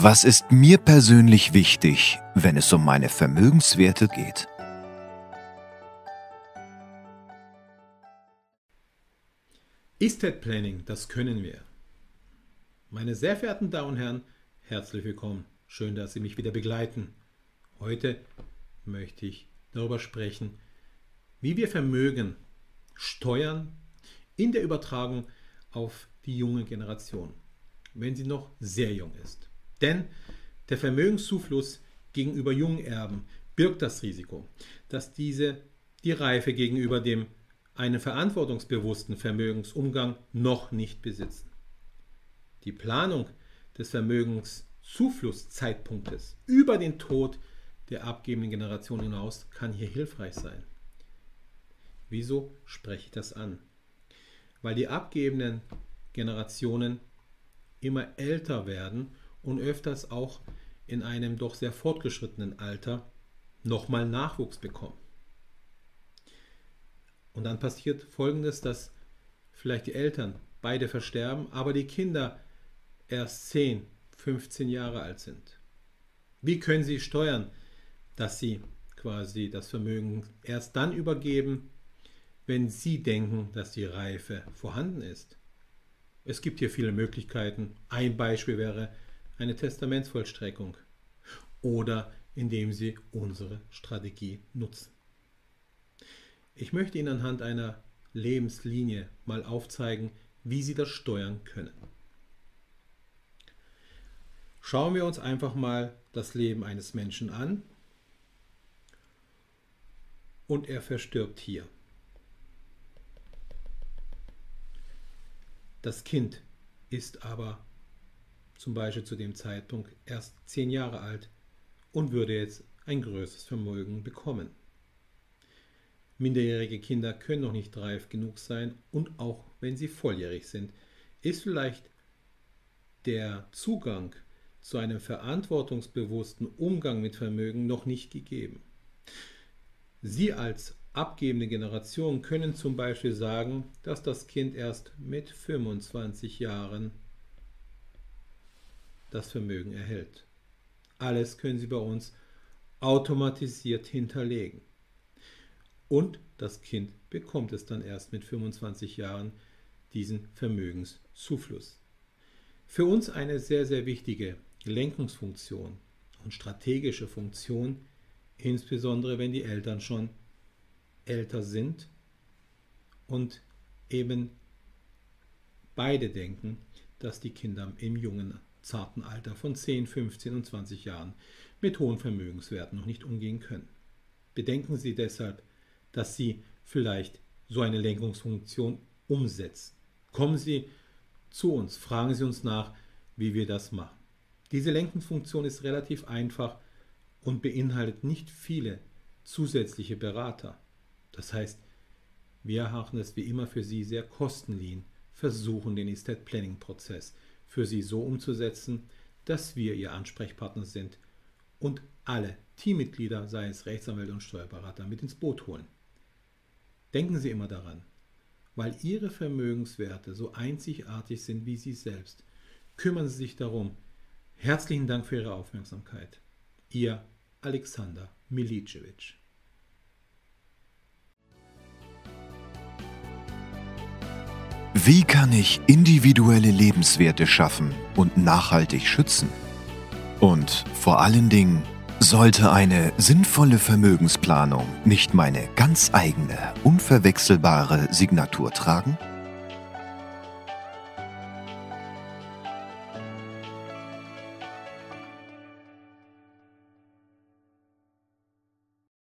Was ist mir persönlich wichtig, wenn es um meine Vermögenswerte geht? Estate Planning, das können wir. Meine sehr verehrten Damen und Herren, herzlich willkommen. Schön, dass Sie mich wieder begleiten. Heute möchte ich darüber sprechen, wie wir Vermögen steuern in der Übertragung auf die junge Generation, wenn sie noch sehr jung ist. Denn der Vermögenszufluss gegenüber jungen Erben birgt das Risiko, dass diese die Reife gegenüber dem einen verantwortungsbewussten Vermögensumgang noch nicht besitzen. Die Planung des Vermögenszuflusszeitpunktes über den Tod der abgebenden Generation hinaus kann hier hilfreich sein. Wieso spreche ich das an? Weil die abgebenden Generationen immer älter werden und öfters auch in einem doch sehr fortgeschrittenen Alter nochmal Nachwuchs bekommen. Und dann passiert Folgendes, dass vielleicht die Eltern beide versterben, aber die Kinder erst 10, 15 Jahre alt sind. Wie können sie steuern, dass sie quasi das Vermögen erst dann übergeben, wenn sie denken, dass die Reife vorhanden ist? Es gibt hier viele Möglichkeiten. Ein Beispiel wäre eine Testamentsvollstreckung oder indem Sie unsere Strategie nutzen. Ich möchte Ihnen anhand einer Lebenslinie mal aufzeigen, wie Sie das steuern können. Schauen wir uns einfach mal das Leben eines Menschen an und er verstirbt hier. Das Kind ist aber zum Beispiel zu dem Zeitpunkt erst zehn Jahre alt und würde jetzt ein größeres Vermögen bekommen. Minderjährige Kinder können noch nicht reif genug sein und auch wenn sie volljährig sind, ist vielleicht der Zugang zu einem verantwortungsbewussten Umgang mit Vermögen noch nicht gegeben. Sie als abgebende Generation können zum Beispiel sagen, dass das Kind erst mit 25 Jahren das Vermögen erhält. Alles können Sie bei uns automatisiert hinterlegen. Und das Kind bekommt es dann erst mit 25 Jahren diesen Vermögenszufluss. Für uns eine sehr, sehr wichtige Lenkungsfunktion und strategische Funktion, insbesondere wenn die Eltern schon älter sind und eben beide denken, dass die Kinder im jungen zarten Alter von 10, 15 und 20 Jahren mit hohen Vermögenswerten noch nicht umgehen können. Bedenken Sie deshalb, dass Sie vielleicht so eine Lenkungsfunktion umsetzen. Kommen Sie zu uns, fragen Sie uns nach, wie wir das machen. Diese Lenkungsfunktion ist relativ einfach und beinhaltet nicht viele zusätzliche Berater. Das heißt, wir erachten es wie immer für Sie sehr kostenlean, versuchen den Estate Planning Prozess für Sie so umzusetzen, dass wir Ihr Ansprechpartner sind und alle Teammitglieder, sei es Rechtsanwälte und Steuerberater, mit ins Boot holen. Denken Sie immer daran, weil Ihre Vermögenswerte so einzigartig sind wie Sie selbst, kümmern Sie sich darum. Herzlichen Dank für Ihre Aufmerksamkeit. Ihr Alexander Milicevic. Wie kann ich individuelle Lebenswerte schaffen und nachhaltig schützen? Und vor allen Dingen, sollte eine sinnvolle Vermögensplanung nicht meine ganz eigene, unverwechselbare Signatur tragen?